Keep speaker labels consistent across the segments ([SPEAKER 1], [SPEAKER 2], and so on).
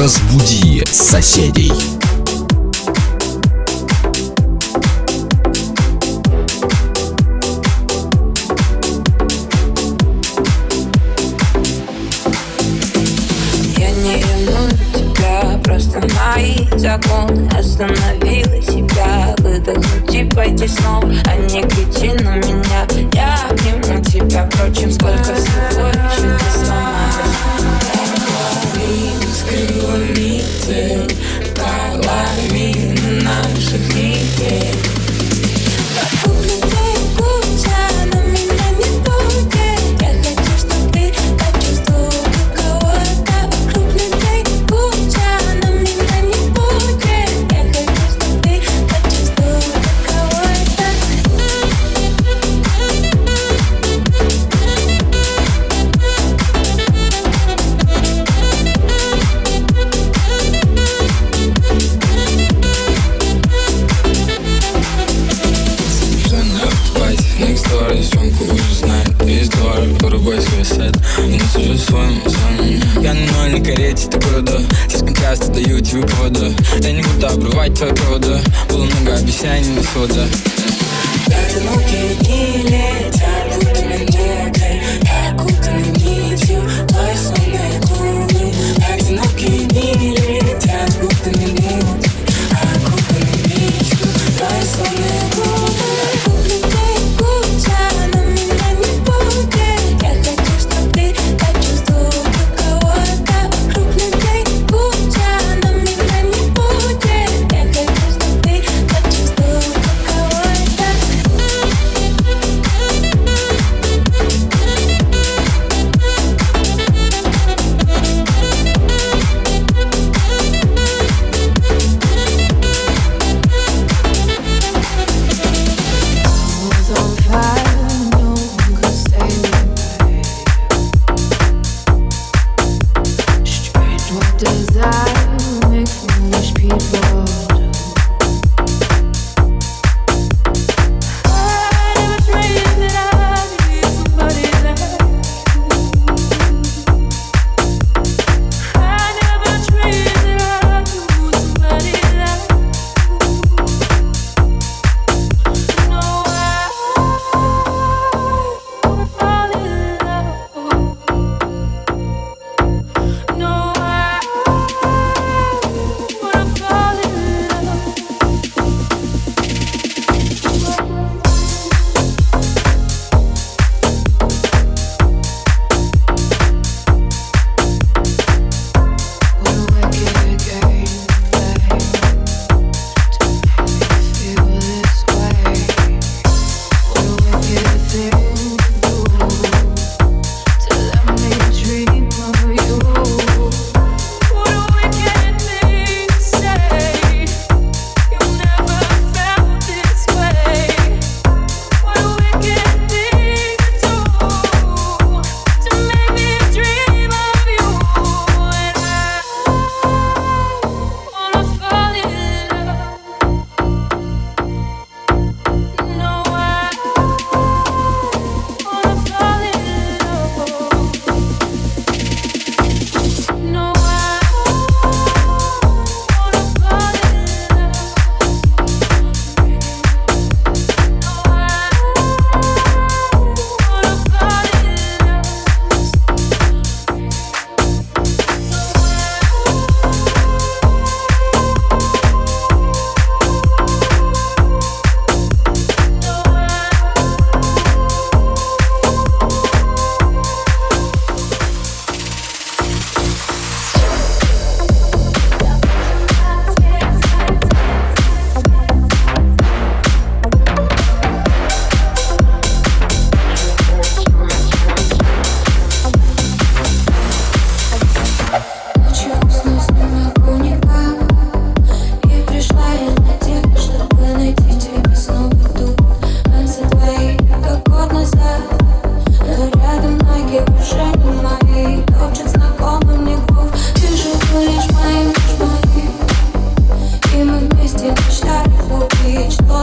[SPEAKER 1] Разбуди соседей.
[SPEAKER 2] Я не ревную тебя, просто мои законы Остановила себя, выдохнуть и пойти снова А не кричи на меня, я обниму тебя Впрочем, сколько всего еще ты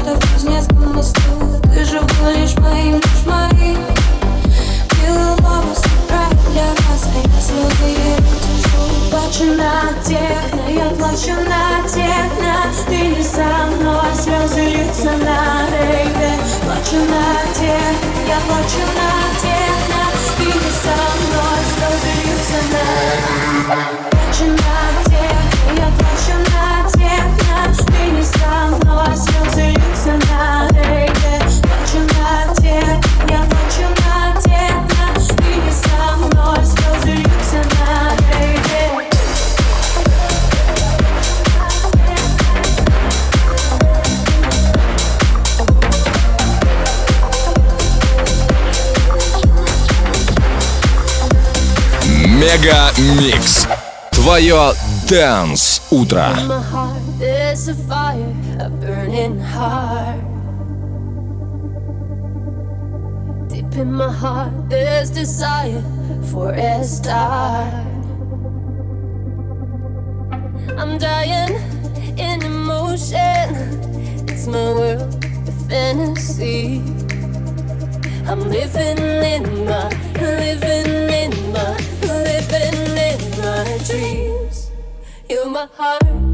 [SPEAKER 2] городов через несколько мостов Ты же лишь моим, лишь моим. Белый для нас, а я
[SPEAKER 3] слезы тяжу Плачу я плачу на техно Ты не со мной, слезы на рейве Плачу на я плачу на техно Ты не со мной, слезы на
[SPEAKER 2] Мега Микс. Твое Дэнс Утро.
[SPEAKER 3] In my heart, there's a fire, a burning heart. Deep in my heart, there's desire for a star. I'm dying in emotion. It's my world, a fantasy. I'm living in my, heart,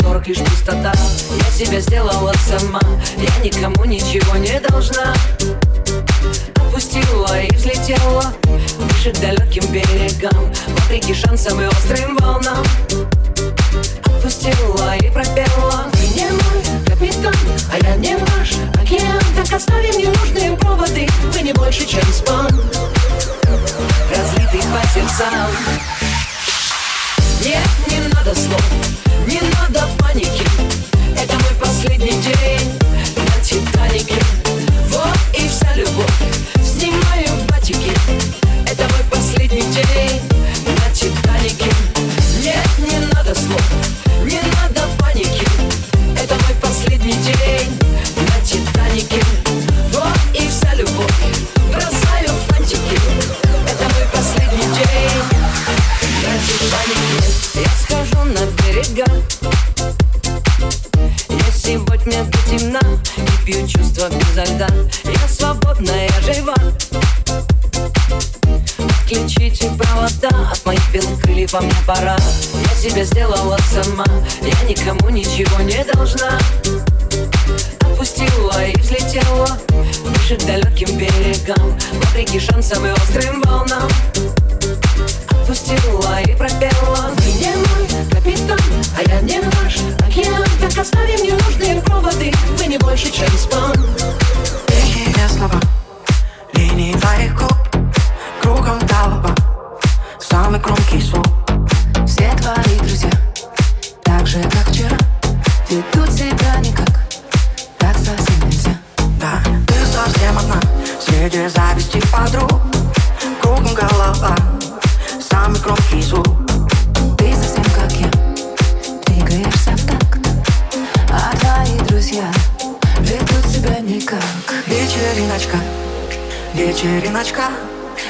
[SPEAKER 4] которых лишь пустота. Я себя сделала сама. Я никому ничего не должна. Отпустила и взлетела Выше к далеким берегам. Вопреки шансам и острым волнам. Отпустила и пропела. Ты не мой капитан, а я не ваш океан. Так оставим ненужные проводы Вы не больше, чем спам Разлитый по сердцам Нет, не надо слов, не надо паники. Это мой последний день на Титанике. Вот и вся любовь, снимаю батики. Это мой последний день К далеким берегам Вопреки шансам и острым волнам. Отпустила и пропела. Ты не мой капитан, а я не ваш океан. Так оставим ненужные проводы Вы не больше, чем спам
[SPEAKER 5] Тихие слова Линии твоих губ Вечериночка Вечериночка.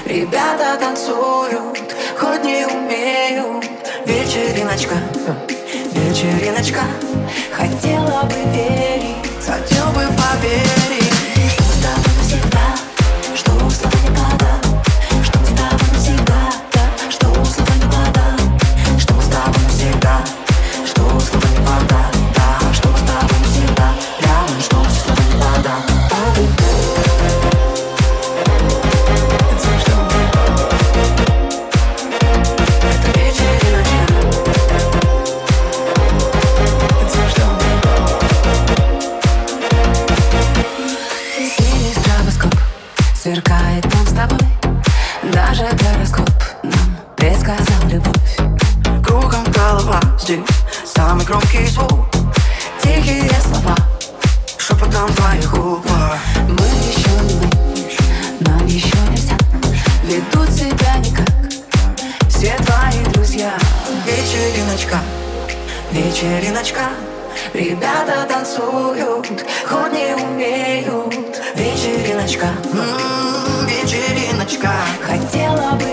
[SPEAKER 5] Ребята танцуют Хоть не умеют. Вечериночка. Вечериночка.
[SPEAKER 6] Хотела бы верить,
[SPEAKER 5] Хотел бы поверить
[SPEAKER 7] Вечериночка, вечериночка.
[SPEAKER 5] Хотела бы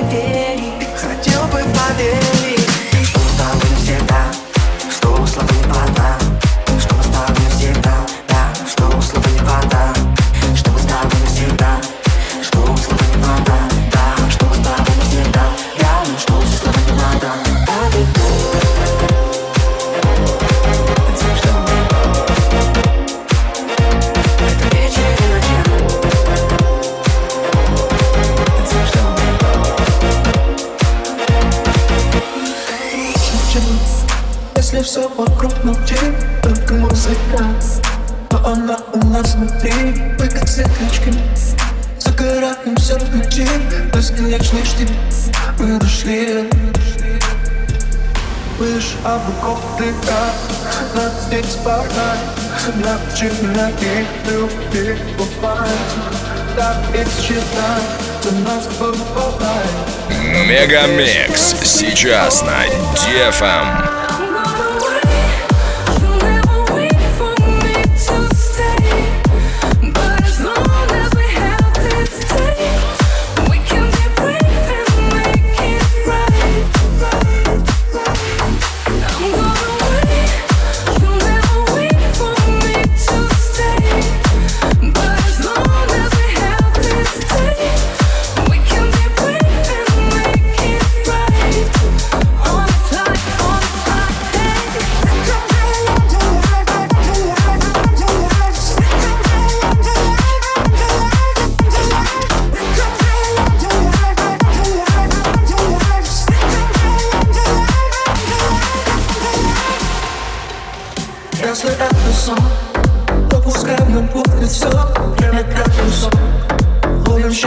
[SPEAKER 8] музыка Но она у нас внутри, мы как светлячки Загораем все в ночи, бесконечный штиль Мы дошли Выше облаков лета, над здесь спаркай На вечеринке любви бывает. Так и за
[SPEAKER 9] Мегамикс сейчас на DFM.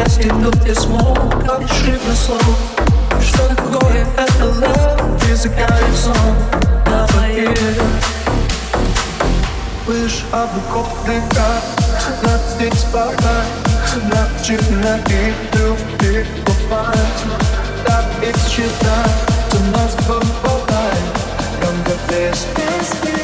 [SPEAKER 8] Счастье тут где смог Опиши мне слово Что такое это love? Языка и сон. Давай. Выше облаков лета Над здесь спаркай На вечеринке любви бывает. Так и считай За нас бывает. Прям как без песни
[SPEAKER 2] I'm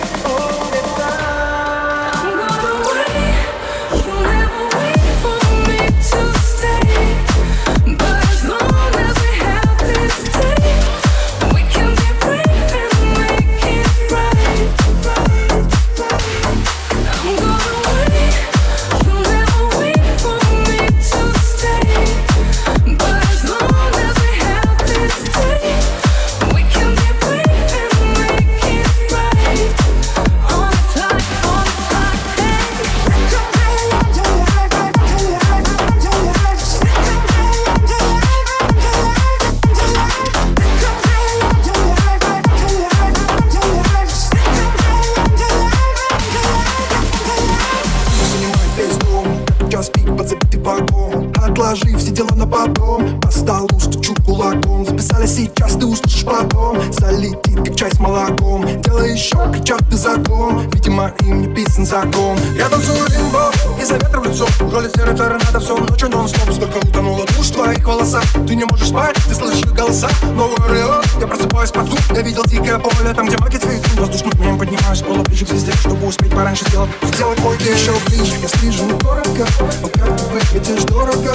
[SPEAKER 8] сейчас, ты услышишь потом Залетит как чай с молоком. Дело еще кричат ты закон Видимо им не писан закон. Я танцую лимбо из-за ветра в лицо. Ролит серый торнадо всю ночь нон стоп Сколько утонула душ в твоих волосах. Ты не можешь спать, ты слышишь голоса. Новый Орион, я просыпаюсь под звук. Я видел дикое поле, там где маки цветут. Воздушным днем поднимаюсь пола ближе к звезде Чтобы успеть пораньше сделать. Сделать мой еще ближе. Я слежу дорого Но как ты выглядишь дорого.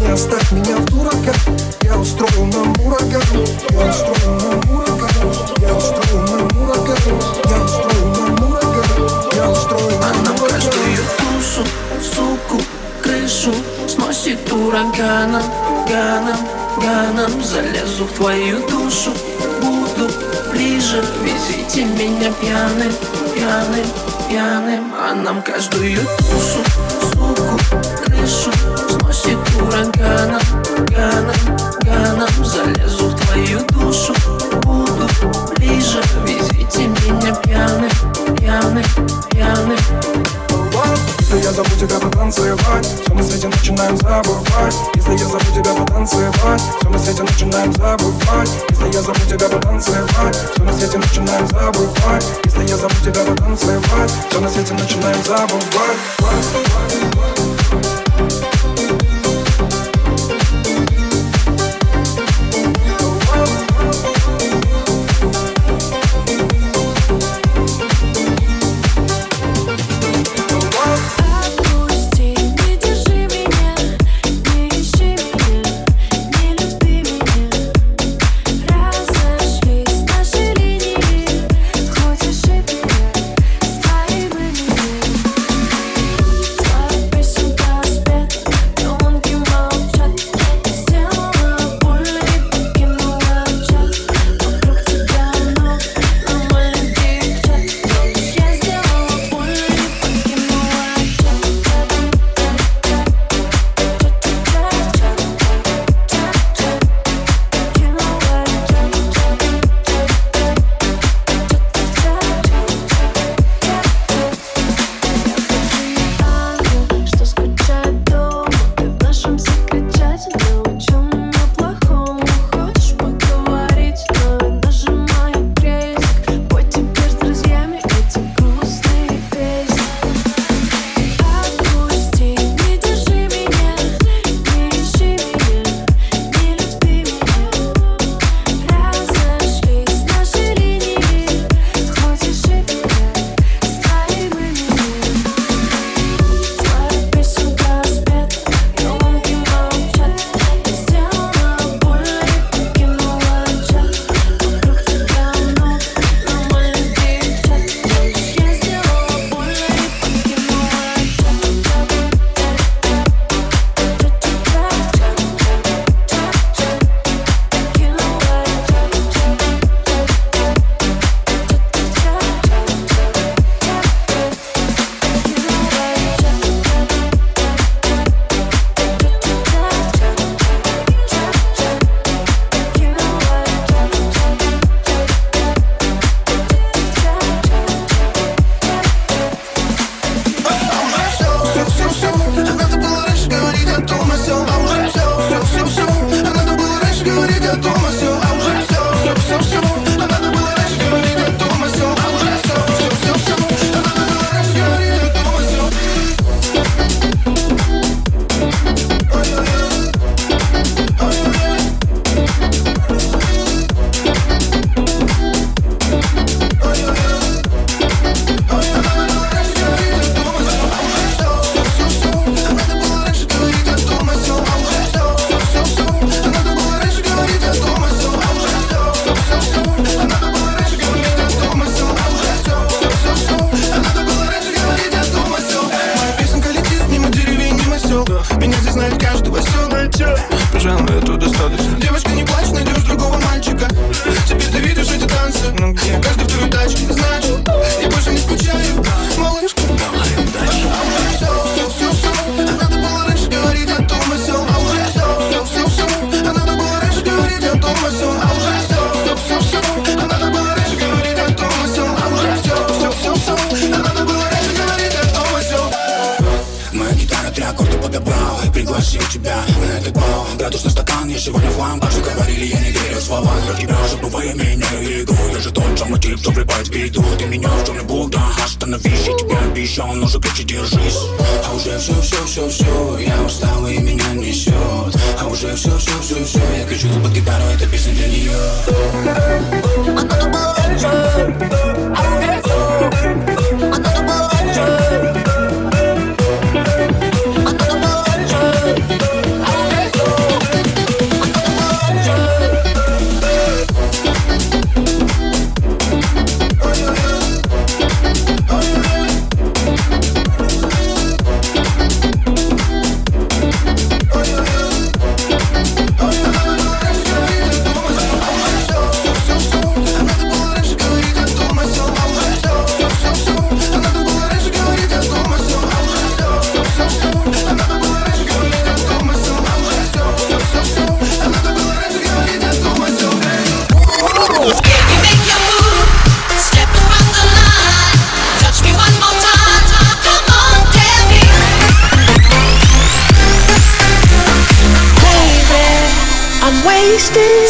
[SPEAKER 8] Не оставь меня в дурака Я устрою нам ураган Я устрою нам ураган Я устрою нам ураган Я устрою нам ураган Я устрою нам
[SPEAKER 10] Нам
[SPEAKER 8] ураган
[SPEAKER 10] каждую душу, суку, крышу Сносит ураганом, ганом, ганом Залезу в твою душу буду ближе Везите меня пьяных, пьяных, пьяных
[SPEAKER 8] если я забуду тебя потанцевать, все на свете начинаем забывать. Если я забуду тебя потанцевать, все на
[SPEAKER 11] свете начинаем забывать. Если я забуду тебя потанцевать, все на свете начинаем забывать. Если я забуду тебя потанцевать, все на свете начинаем забывать.
[SPEAKER 6] ничего не
[SPEAKER 12] хлам Даже говорили, я не верю словам. Я тебя уже бываю, меняю игру Я же тот самый тип, что влипает в беду Ты меня в черный блок, да остановись. Я тебе обещал, но за плечи держись. А уже все, все, все, все Я устал и меня несет А уже все, все, все, все Я кричу под гитару, эта песня для нее А кто-то был раньше А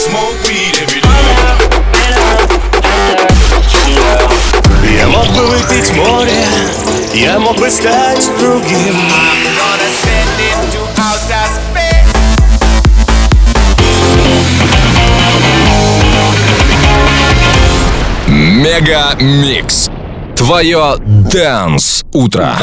[SPEAKER 13] Smoke weed every day.
[SPEAKER 14] Я мог бы выпить море, я мог бы стать другим.
[SPEAKER 1] Mega Mix. Твое Dance Утро.